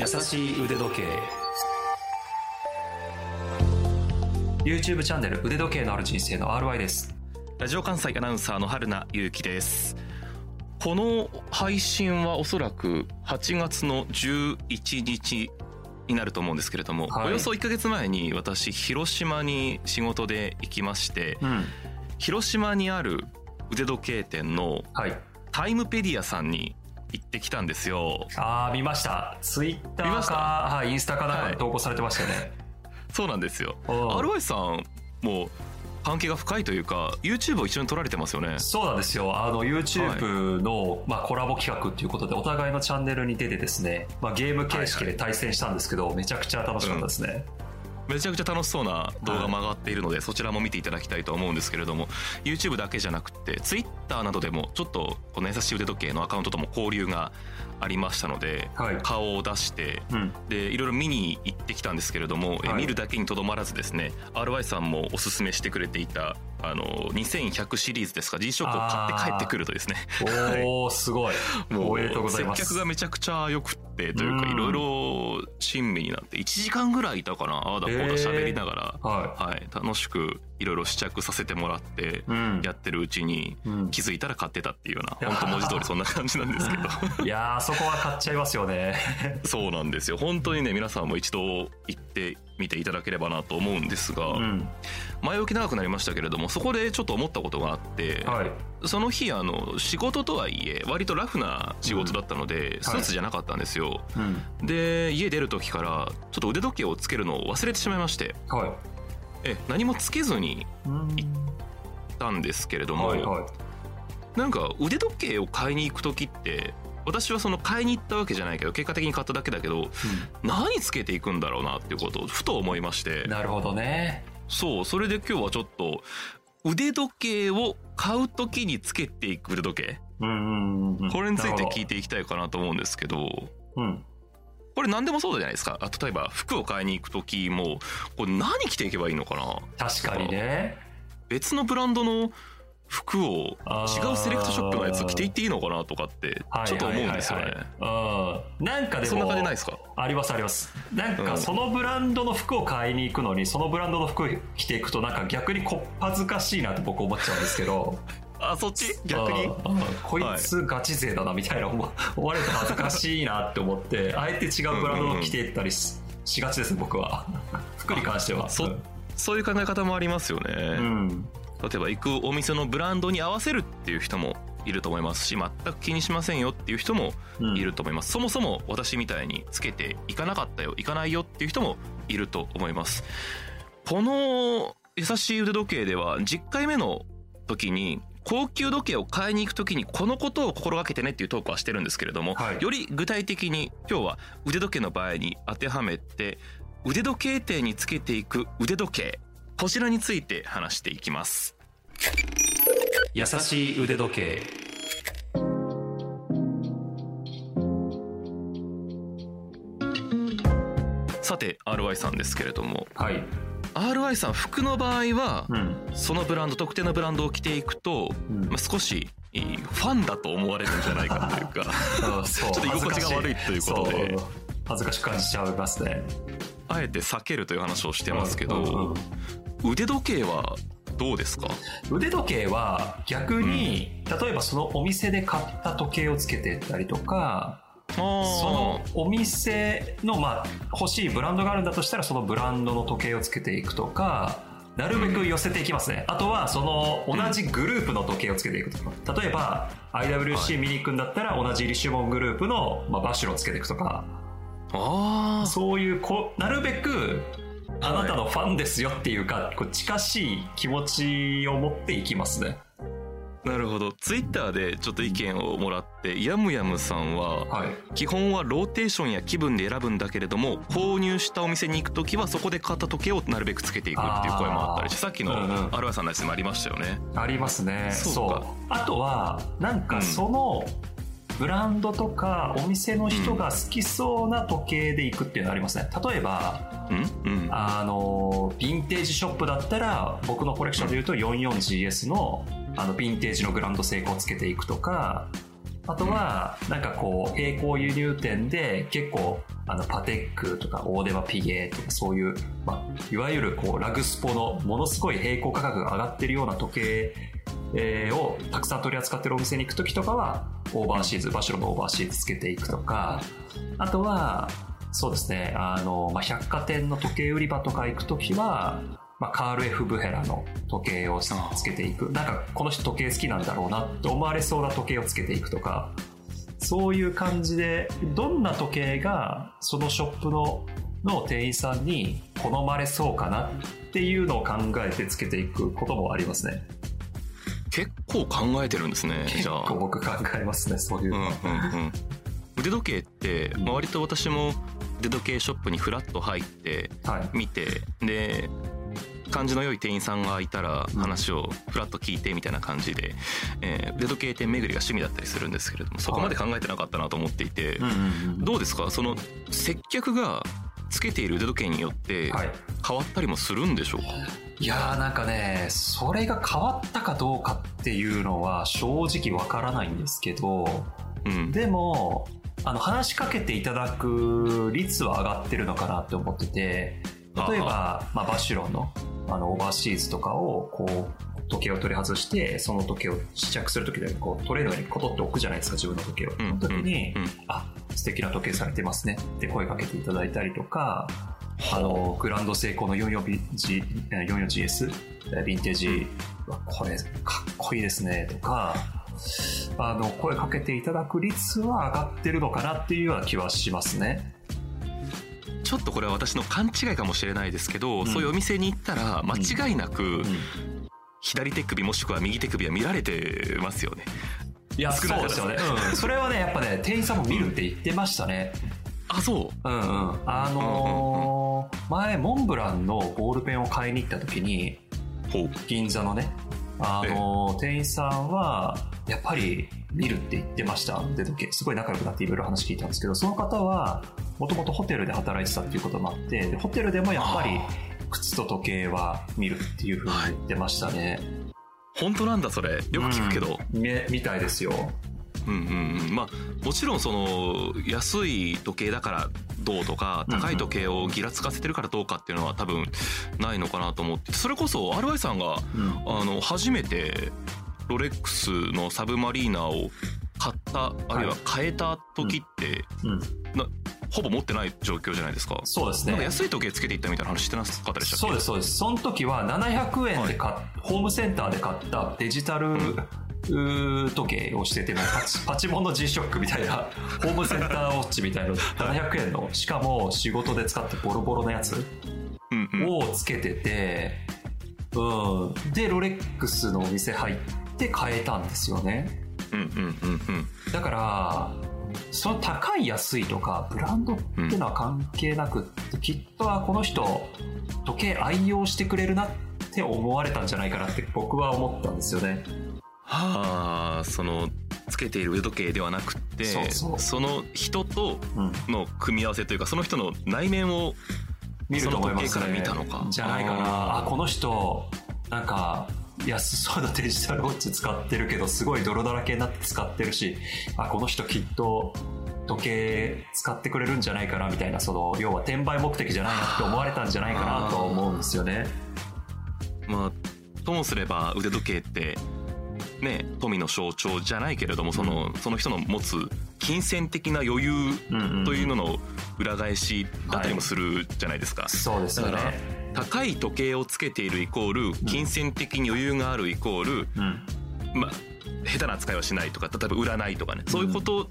優しい腕時計。YouTube チャンネル腕時計のある人生の RY です。ラジオ関西アナウンサーの春名ゆうです。この配信はおそらく8月の11日になると思うんですけれども、はい、およそ1か月前に私広島に仕事で行きまして、うん、広島にある腕時計店のタイムペディアさんに行ってきたんですよ。ああ見ました。ツイッターかはい、インスタかなんか投稿されてましたね。はい、そうなんですよ。RY さんも関係が深いというか YouTube を一緒に撮られてますよねそうなんですよあの YouTube の、はい、まあ、コラボ企画っていうことでお互いのチャンネルに出てですね、まあ、ゲーム形式で対戦したんですけど、はいはい、めちゃくちゃ楽しかったですね、うんめちゃくちゃ楽しそうな動画も上がっているので、はい、そちらも見ていただきたいと思うんですけれども YouTube だけじゃなくて Twitter などでもちょっとこの優しい腕時計のアカウントとも交流がありましたので、はい、顔を出して、うん、でいろいろ見に行ってきたんですけれども、はい、見るだけにとどまらずですね RY さんもおすすめしてくれていたあの2100シリーズですか？G ショックを買って帰ってくるとですね。おおすごい。もう接客がめちゃくちゃ良くてというかいろいろ親身になって1時間ぐらいいたかなああだこうだ喋りながら、はい、はい、楽しくいろいろ試着させてもらってやってるうちに気づいたら買ってたっていうような、うん、本当文字通りそんな感じなんですけど。いやそこは買っちゃいますよね。そうなんですよ。本当にね皆さんも一度行ってみていただければなと思うんですが、うん、前置き長くなりましたけれどもそこでちょっと思ったことがあって、はい、その日あの仕事とはいえ割とラフな仕事だったので、うん、スーツじゃなかったんですよ、はい、で家出る時からちょっと腕時計をつけるのを忘れてしまいまして、はい、え何もつけずに行ったんですけれども、はいはい、なんか腕時計を買いに行く時って私はその買いに行ったわけじゃないけど結果的に買っただけだけど、うん、何つけていくんだろうなっていうことをふと思いまして。なるほどね。そうそれで今日はちょっと腕時計を買う時につけていく腕時計、うんうん、これについて聞いていきたいかなと思うんですけど、うん、これ何でもそうじゃないですか。例えば服を買いに行く時もこれ何着ていけばいいのかな？確かにね。別のブランドの服を違うセレクトショップのやつ着ていっていいのかなとかってちょっと思うんですよね。なんかでもそんな感じないですか？ありますあります。なんかそのブランドの服を買いに行くのにそのブランドの服を着ていくとなんか逆にこっぱずかしいなって僕思っちゃうんですけど。あそっち？逆に？こいつガチ勢だなみたいな思われて恥ずかしいなって思ってあえて違うブランドの着ていったりしがちです僕は。服に関しては。そそういう考え方もありますよね、うん例えば行くお店のブランドに合わせるっていう人もいると思いますし全く気にしませんよっていう人もいると思います、うん、そもそも私みたいにつけていかなかったよ行かないよっていう人もいると思います。この優しい腕時計では10回目の時に高級時計を買いに行く時にこのことを心がけてねっていうトークはしてるんですけれども、はい、より具体的に今日は腕時計の場合に当てはめて腕時計店につけていく腕時計こちらについて話していきます。優しい腕時計。さて RY さんですけれども、はい、RY さん服の場合は、うん、そのブランド特定のブランドを着ていくと、うん、まあ、少しファンだと思われるんじゃないかというか ちょっと居心地が悪いということで。恥ずかしく感じちゃい。ますねあえて避けるとい。う話をしてますけど、うんうん腕時計はどうですか？腕時計は逆に、うん、例えばそのお店で買った時計をつけてたりとかそのお店の、まあ、欲しいブランドがあるんだとしたらそのブランドの時計をつけていくとかなるべく寄せていきますね、あとはその同じグループの時計をつけていくとか。例えば IWC 見に行くんだったら同じリシュモングループの、まあ、バッシュロをつけていくとか。あそういうこなるべくあなたのファンですよっていうか、こう近しい気持ちを持っていきますね。なるほど。ツイッターでちょっと意見をもらってヤムヤムさんは、はい、基本はローテーションや気分で選ぶんだけれども購入したお店に行く時はそこで買った時計をなるべくつけていくっていう声もあったりしてさっきのアルワさんのやつもありましたよね、ありますね。そうあとはなんかその、ブランドとかお店の人が好きそうな時計でいくっていうのありますね。例えば、うん？うん、あのヴィンテージショップだったら僕のコレクションでいうと 44GS のあのヴィンテージのグランドセイコをつけていくとかあとは、なんかこう、並行輸入店で結構、あの、パテックとかオーデマピゲとかそういう、まあ、いわゆるこう、ラグスポのものすごい並行価格が上がってるような時計えー、をたくさん取り扱ってるお店に行く時とかは、オーバーシーズ、ヴァシュロンのオーバーシーズつけていくとか、あとは、そうですね、あの、まあ、百貨店の時計売り場とか行く時は、まあ、カール・エフ・ブヘラの時計をつけていく。なんか、この人時計好きなんだろうなって思われそうな時計をつけていくとか、そういう感じで、どんな時計が、そのショップの、の店員さんに好まれそうかなっていうのを考えてつけていくこともありますね。結構考えてるんですね、じゃあ。結構僕考えますね、そういうの。うんうんうん腕時計って、まあ、割と私も腕時計ショップにフラッと入って見て、はい、で感じの良い店員さんがいたら話をフラッと聞いてみたいな感じで、えー、腕時計店巡りが趣味だったりするんですけれどもそこまで考えてなかったなと思っていて、どうですか？その接客がつけている腕時計によって変わったりもするんでしょうか、はい、いやーなんかねそれが変わったかどうかっていうのは正直わからないんですけど、うん、でもあの話しかけていただく率は上がってるのかなって思ってて例えば、まあ、バシュロンのあの、オーバーシーズとかを、こう、時計を取り外して、その時計を試着する時で、こう、トレードにコトって置くじゃないですか、自分の時計を。その時に、あ、素敵な時計されてますねって声かけていただいたりとか、あの、グランドセイコーの 44G、44GS、ヴィンテージ、これ、かっこいいですね、とか、あの、声かけていただく率は上がってるのかなっていうような気はしますね。ちょっとこれは私の勘違いかもしれないですけど、うん、そういうお店に行ったら間違いなく、左手首もしくは右手首は見られてますよね。いや、そうですよね。うん。それはね、やっぱね、店員さんも見るって言ってましたね。あ、そううんうん。あのー、前、モンブランのボールペンを買いに行った時に、銀座のね、あのー、店員さんは、やっぱり見るって言ってました腕時計。すごい仲良くなっていろいろ話聞いたんですけど、その方は、もともとホテルで働いてたっていうこともあってでホテルでもやっぱり靴と時計は見るっていうふうに言ってましたね、はい、本当なんだそれ。よく聞くけど、うん、みたいですよ。うんうんうん。まあもちろんその安い時計だからどうとか高い時計をギラつかせてるからどうかっていうのは多分ないのかなと思って。それこそ RY さんが、うん、あの初めてロレックスのサブマリーナを買ったあるいは変えた時って、うん。うん、ほぼ持ってない状況じゃないですか。そうですね。安い時計つけていったみたいな話してなかったでしたっけ？そうですそうです。その時は700円で買っ、はい、ホームセンターで買ったデジタル、時計をしててパチ パチモンの G-SHOCK みたいなホームセンターウォッチみたいな700円の。しかも仕事で使ってボロボロのやつをつけてて、うん、でロレックスのお店入って変えたんですよね、うんうんうんうん、だからその高い安いとかブランドっていうのは関係なくって、うん、きっとはこの人時計愛用してくれるなって思われたんじゃないかなって僕は思ったんですよね。はあそのつけている腕時計ではなくてその人との組み合わせというか、その人の内面を見ると思います、ね、から見たのか。じゃないかな。あこの人なんか安そうなデジタルウォッチ使ってるけどすごい泥だらけになって使ってるしあこの人きっと時計使ってくれるんじゃないかなみたいなその要は転売目的じゃないなって思われたんじゃないかなと思うんですよね。まあともすれば腕時計ってね富の象徴じゃないけれどもそのうん、その人の持つ金銭的な余裕というのの裏返しだったりもするじゃないですか。はい、そうですよね高い時計をつけているイコール金銭的に余裕があるイコール、うん、まあ下手な扱いはしないとか例えば占いとかね。そういうこと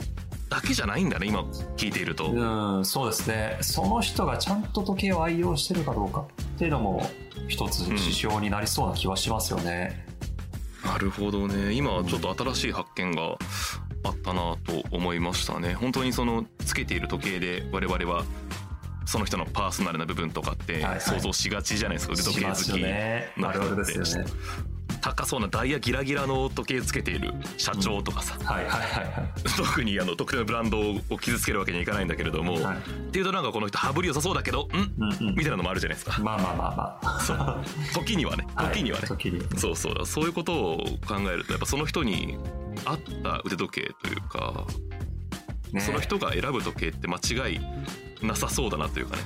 だけじゃないんだね今聞いていると。うんそうですね。その人がちゃんと時計を愛用してるかどうかっていうのも一つ指標になりそうな気はしますよね、うん、なるほどね。今ちょっと新しい発見があったなと思いましたね。本当にそのつけている時計で我々はその人のパーソナルな部分とかって想像しがちじゃないですか、腕時計好きな人って。高そうなダイヤギラギラの時計つけている社長とかさ、はいはいはい特にあの特定のブランドを傷つけるわけにはいかないんだけれども、はい、っていうとなんかこの人羽振り良さそうだけどん、うんうん、みたいなのもあるじゃないですか。まあまあまあまあ。そう時にはね。時にはね、はい、そうそう。そういうことを考えるとやっぱその人に合った腕時計というか、ね、その人が選ぶ時計って間違いなさそうだなというかね。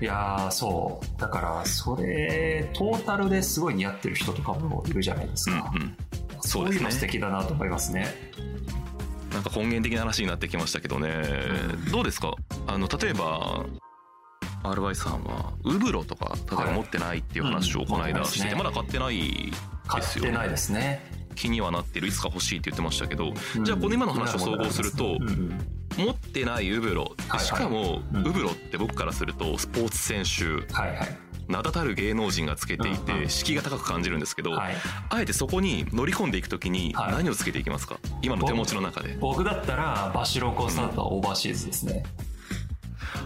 いやそう。だからそれトータルですごい似合ってる人とかもいるじゃないですか、うんうん、そういうの素敵だなと思いますね。なんか根源的な話になってきましたけどね、うん、どうですか？あの例えば RY さんはウブロとか例えば持ってないっていう話をこの間して、はいうんまだ買ってないですよね。買ってないですね気にはなってるいつか欲しいって言ってましたけど、うん、じゃあこの今の話を総合すると、持ってないウブロ、しかも、ウブロって僕からするとスポーツ選手、名だたる芸能人がつけていて敷居が高く感じるんですけど、はい、あえてそこに乗り込んでいくときに何をつけていきますか、今の手持ちの中で。僕だったらバシロコンスタントオーバーシーズですね、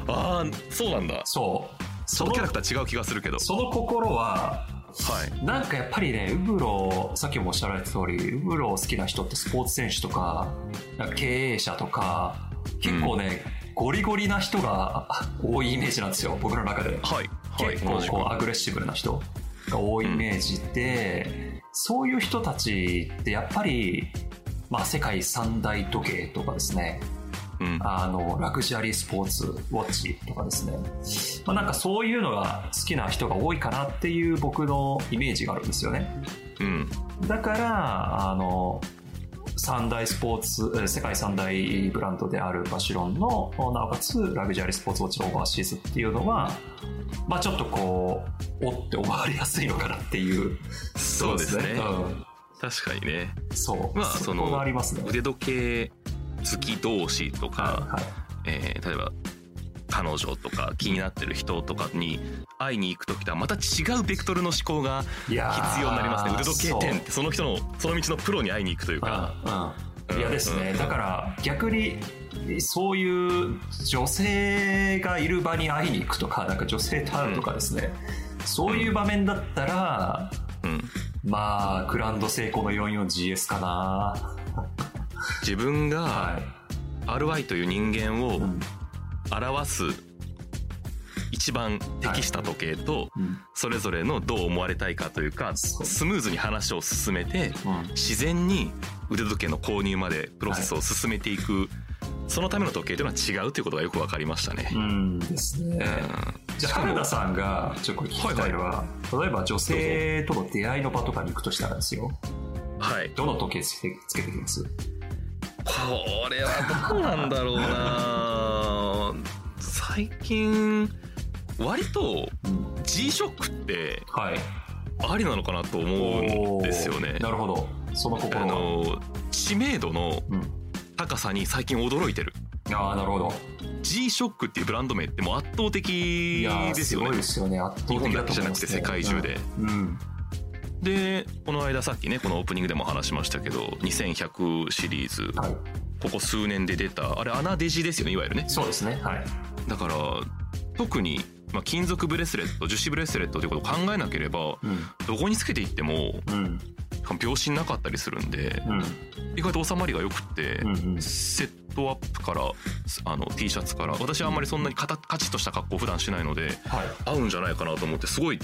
ああそうなんだ。そう。そのキャラクター違う気がするけど。その心ははい、なんかやっぱりね、ウブロ、さっきもおっしゃられた通り、ウブロ好きな人ってスポーツ選手とか、か経営者とか、結構ね、うん、ゴリゴリな人が多いイメージなんですよ、僕の中で。はい。結構こうアグレッシブな人が多いイメージで、うん、そういう人たちってやっぱり、まあ世界三大時計とかですね、うん、あの、ラグジュアリースポーツウォッチとかですね。まあなんかそういうのが好きな人が多いかなっていう僕のイメージがあるんですよね。うん。だから、あの、三大スポーツ、世界三大ブランドであるバシロンの、なおかつラグジュアリースポーツウォッチオーバーシーズっていうのは、まあちょっとこう、おって思われやすいのかなっていう。そうですね。うん、確かにね。そう。まあその、腕時計好き同士とか、はい、えー、例えば彼女とか気になってる人とかに会いに行く時とはまた違うベクトルの思考が必要になりますね。腕時計店ってその人のその道のプロに会いに行くというか。うんうん、いやですね、だから逆にそういう女性がいる場に会いに行くとかなんか女性と会うとかですね、うん、そういう場面だったら、うん、まあグランドセイコーの 44GS かな自分が RY という人間を表す一番適した時計とそれぞれのどう思われたいかというかスムーズに話を進めて自然に腕時計の購入までプロセスを進めていくそのための時計というのは違うということがよく分かりましたね。うん。ですね。じゃあ原田さんがちょっと聞きたいのは、例えば女性との出会いの場とかに行くとしたらですよ。はい。どの時計つけてきます？これはどうなんだろうな最近割と G ショックってありなのかなと思うんですよね。なるほどその心あの知名度の高さに最近驚いてる。うん、ああなるほど G ショックっていうブランド名ってもう圧倒的ですよね。すごいですよね。圧倒的、ね、日本だけじゃなくて世界中で。うん、うんでこの間さっきねこのオープニングでも話しましたけど2100シリーズ、はい、ここ数年で出たあれ穴デジですよねいわゆるね。そうですね。はい。だから特に、まあ、金属ブレスレット樹脂ブレスレットということを考えなければ、うん、どこにつけていっても、うん、秒針なかったりするんで、うん、意外と収まりがよくて、うんうん、セットアップからあの T シャツから私はあんまりそんなにカカチッとした格好普段しないので、はい、合うんじゃないかなと思ってすごい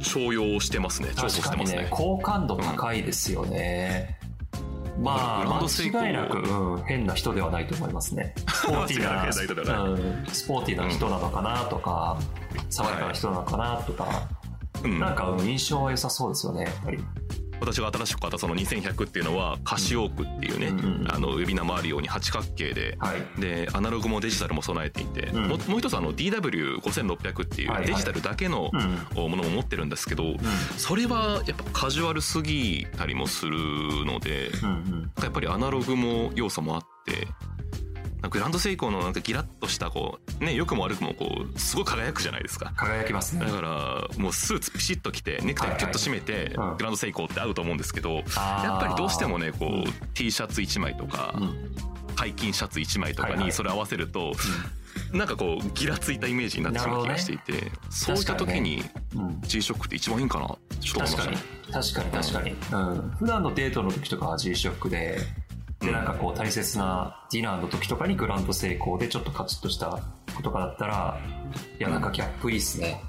重用してますね。重宝してますね。好感度高いですよね、うん、まあ間違いなく、うん、変な人ではないと思いますね。スポーティーな、うん、スポーティーな人なのかなとか、爽やかな人なのかなとか、うん、なんか印象は良さそうですよねやっぱり私が新しく買ったその2100っていうのはカシオークっていうね、うんあの指名回るように八角形で、はい、でアナログもデジタルも備えていて、うん、もう一つあの DW5600 っていうデジタルだけのものも持ってるんですけど、それはやっぱカジュアルすぎたりもするので、うんうん、やっぱりアナログも要素もあってグランドセイコーのなんかギラッとしたこうね良くも悪くもこうすごい輝くじゃないですか。輝きますね。だからもうスーツピシッと着てネクタイキュッと締めてグランドセイコーって合うと思うんですけどやっぱりどうしてもねこう T シャツ1枚とか解禁シャツ1枚とかにそれ合わせるとなんかこうギラついたイメージになってしまう気がしていて、ね、そういった時に G ショックって一番いいんかなっちょっと思いました確かに確かに。確かに、うん、普段のデートの時とかは G ショックででなんかこう大切なディナーの時とかにグランド成功でちょっとカチッとしたことかだったらいやなんかギャップいいっすね、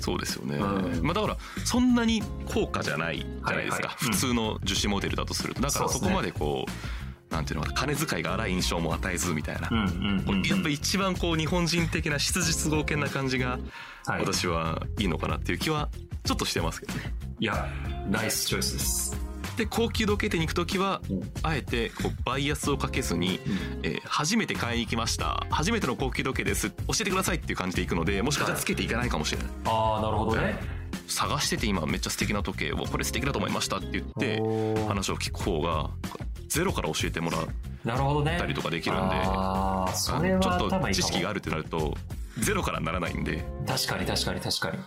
そうですよね、うん、まあ、だからそんなに高価じゃないじゃないですか、はいはい、普通の樹脂モデルだとすると。だからそこまでこうなんていうのか金遣いが荒い印象も与えずみたいな、うんうんうん、やっぱ一番こう日本人的な質実剛健な感じが私はいいのかなっていう気はちょっとしてますけどね。いやナイスチョイスですで高級時計店に行く時は、あえてこうバイアスをかけずに、えー、初めて買いに行きました。初めての高級時計です。教えてくださいっていう感じで行くのでもしかしたらつけていかないかもしれない、ああなるほどね、探してて今めっちゃ素敵な時計をこれ素敵だと思いましたって言って話を聞く方がゼロから教えてもらったりとかできるんで、あそれはちょっと知識があるってなるとゼロからならないんで。確かに確かに確かに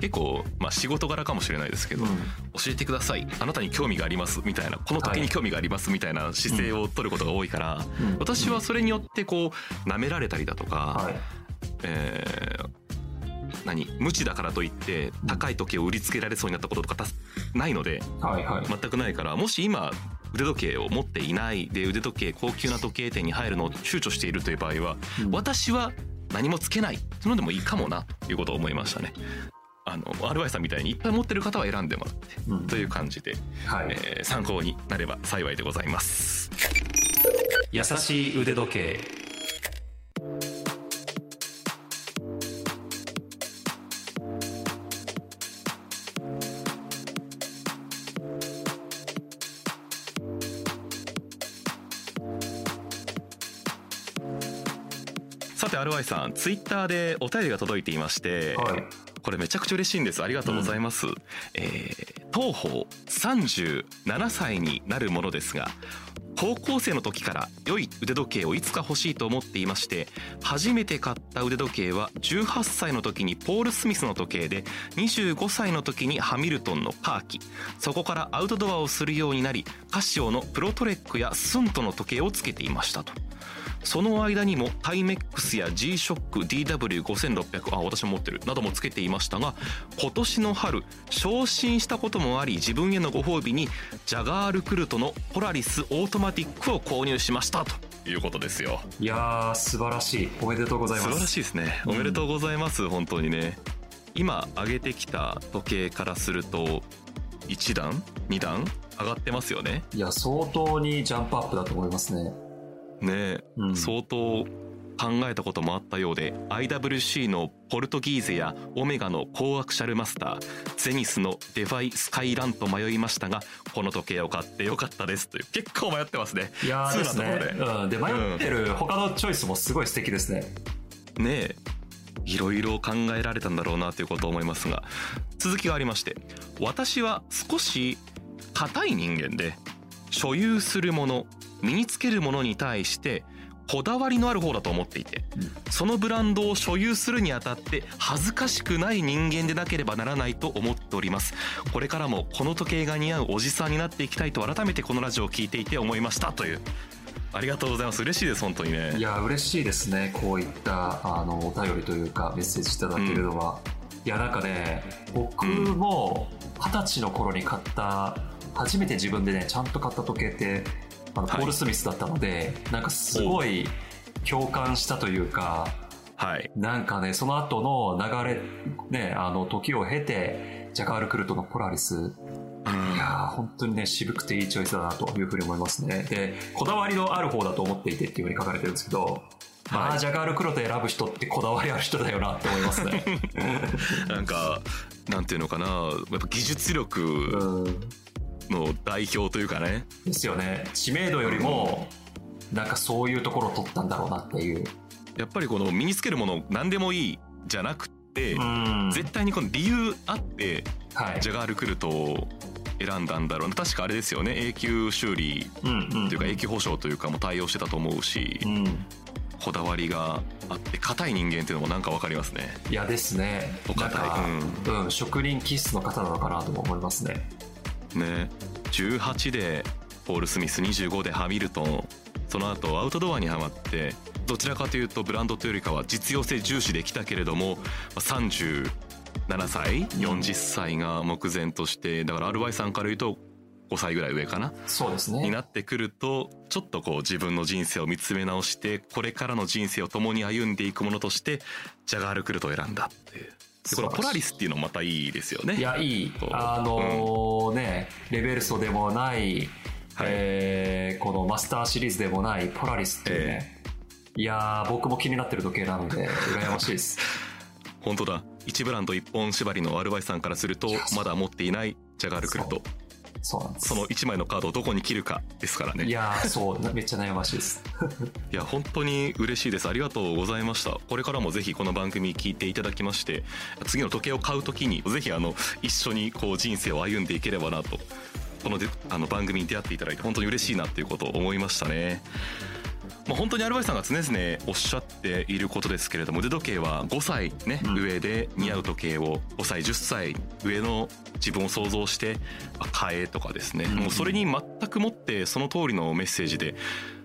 結構、まあ、仕事柄かもしれないですけど、うん、教えてください。あなたに興味があります。みたいな。この時に興味がありますみたいな姿勢を取ることが多いから、私はそれによってこう舐められたりだとか、はい、えー何？無知だからといって高い時計を売りつけられそうになったこととかないので、はいはい、全くないからもし今腕時計を持っていないで腕時計高級な時計店に入るのを躊躇しているという場合は、うん、私は何もつけないそのでもいいかもなということを思いましたね。あの RY さんみたいにいっぱい持ってる方は選んでもらって、うん、という感じで、はい。えー、参考になれば幸いでございます。優しい腕時計。さて RY さんツイッターでお便りが届いていまして、はいこれめちゃくちゃ嬉しいんです。ありがとうございます、うん、えー、東方37歳になるものですが高校生の時から良い腕時計をいつか欲しいと思っていまして初めて買った腕時計は18歳の時にポール・スミスの時計で25歳の時にハミルトンのカーキ。そこからアウトドアをするようになりカシオのプロトレックやスントの時計をつけていましたとその間にもタイメックスや G-SHOCK DW5600 あ私も持ってるなどもつけていましたが今年の春昇進したこともあり自分へのご褒美にジャガールクルトのポラリスオートマティックを購入しましたということですよ。いやー素晴らしい。おめでとうございます。素晴らしいですね。おめでとうございます、うん、本当にね。今上げてきた時計からすると1段2段上がってますよね。いや相当にジャンプアップだと思いますねね、うん、相当考えたこともあったようで IWC のポルトギーゼやオメガの高アクシャルマスターゼニスのデファイスカイランと迷いましたがこの時計を買ってよかったです。という結構迷ってますね。いやですね。で,、うん、で迷ってる他のチョイスもすごい素敵ですね、うん、ねえいろいろ考えられたんだろうなということを思いますが続きがありまして私は少し硬い人間で所有するもの身につけるものに対してこだわりのある方だと思っていて、そのブランドを所有するにあたって恥ずかしくない人間でなければならないと思っております。これからもこの時計が似合うおじさんになっていきたいと改めてこのラジオを聞いていて思いましたという。ありがとうございます。嬉しいです本当にね。いや嬉しいですね。こういったあのお便りというかメッセージいただけるのは、うん、いやなんかね僕も二十歳の頃に買った初めて自分でねちゃんと買った時計ってあのポール・スミスだったので、はい、なんかすごい共感したというか、はい、なんかねその後の流れねあの時を経てジャカール・クルトのポラリス。いや本当にね渋くていいチョイスだなというふうに思いますね。でこだわりのある方だと思っていてっていうふうに書かれてるんですけどまあ、ジャガール黒と選ぶ人ってこだわりある人だよなって思いますね。なんかなんていうのかな。やっぱ技術力の代表というかね。ですよね。知名度よりもなんかそういうところを取ったんだろうなっていう。やっぱりこの身につけるもの何でもいいじゃなくて絶対にこの理由あって、はい、ジャガールクルトを選んだんだろう。な確かあれですよね。永久修理というか永久保証というかも対応してたと思うし、うん、こだわりがあって硬い人間っていうのもなんか分かりますね。いやですね。硬い、うん、うん、職人気質の方なのかなとも思いますねね。18でポール・スミス25でハミルトン。その後アウトドアにはまってどちらかというとブランドというよりかは実用性重視できたけれども30 7歳40歳が目前としてだから RY さんから言うと5歳ぐらい上かな？そうですね。になってくるとちょっとこう自分の人生を見つめ直してこれからの人生を共に歩んでいくものとしてジャガールクルトを選んだっていう。でこのポラリスっていうのもまたいいですよね。いやいい。あのーうん、ねレベルソでもないはい、えー、このマスターシリーズでもないポラリスっていうね、えー、いや僕も気になってる時計なので羨ましいです。本当だ。1ブランド1本縛りのアルバイさんからするとまだ持っていないジャガールクルトそうなんです。その1枚のカードをどこに切るかですからね。いやそう めっちゃ悩ましいです。いや本当に嬉しいです。ありがとうございました。これからもぜひこの番組聞いていただきまして次の時計を買う時にぜひあの一緒にこう人生を歩んでいければなと。このあの番組に出会っていただいて本当に嬉しいなっていうことを思いましたね。まあ、本当にアルバイさんが常々おっしゃっていることですけれども腕時計は5歳ね、うん、上で似合う時計を5歳10歳上の自分を想像して買えとかですね、うん、もうそれに全くもってその通りのメッセージで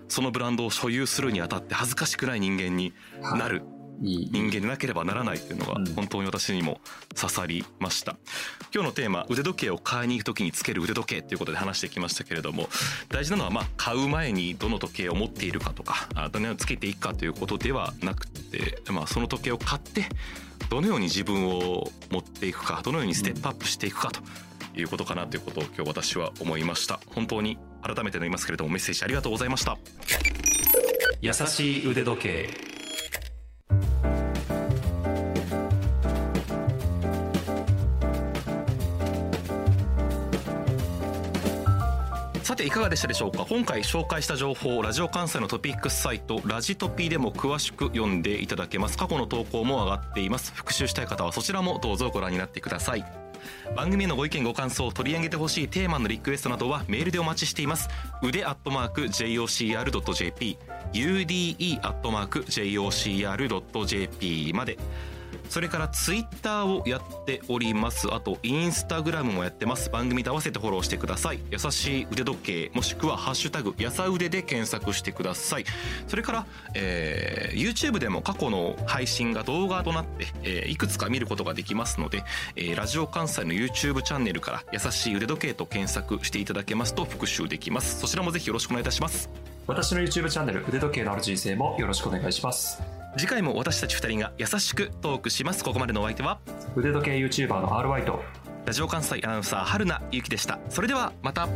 そのブランドを所有するにあたって恥ずかしくない人間になる人間でなければならないというのが本当に私にも刺さりました、今日のテーマ腕時計を買いに行く時につける腕時計ということで話してきましたけれども大事なのはまあ買う前にどの時計を持っているかとかどのようにつけていくかということではなくて、まあ、その時計を買ってどのように自分を持っていくかどのようにステップアップしていくかということかなということを今日私は思いました。本当に改めてなりますけれどもメッセージありがとうございました。優しい腕時計ていかがでしたでしょうか？今回紹介した情報ラジオ関西のトピックスサイトラジトピでも詳しく読んでいただけます。過去の投稿も上がっています。復習したい方はそちらもどうぞご覧になってください。番組へのご意見ご感想取り上げてほしいテーマのリクエストなどはメールでお待ちしています。腕アットマーク JOCR.jp ude アットマーク JOCR.jp まで。それからツイッターをやっております。あとインスタグラムもやってます。番組と合わせてフォローしてください。優しい腕時計もしくは「ハッシュタグやさ腕」で検索してください。それから、えー、YouTube でも過去の配信が動画となって、えー、いくつか見ることができますので、えー、ラジオ関西の YouTube チャンネルから「優しい腕時計」と検索していただけますと復習できます。そちらもぜひよろしくお願いいたします。私の YouTube チャンネル腕時計のある人生もよろしくお願いします。次回も私たち2人が優しくトークします。ここまでのお相手は腕時計 YouTuber の RY とラジオ関西アナウンサー春名ゆきでした。それではまた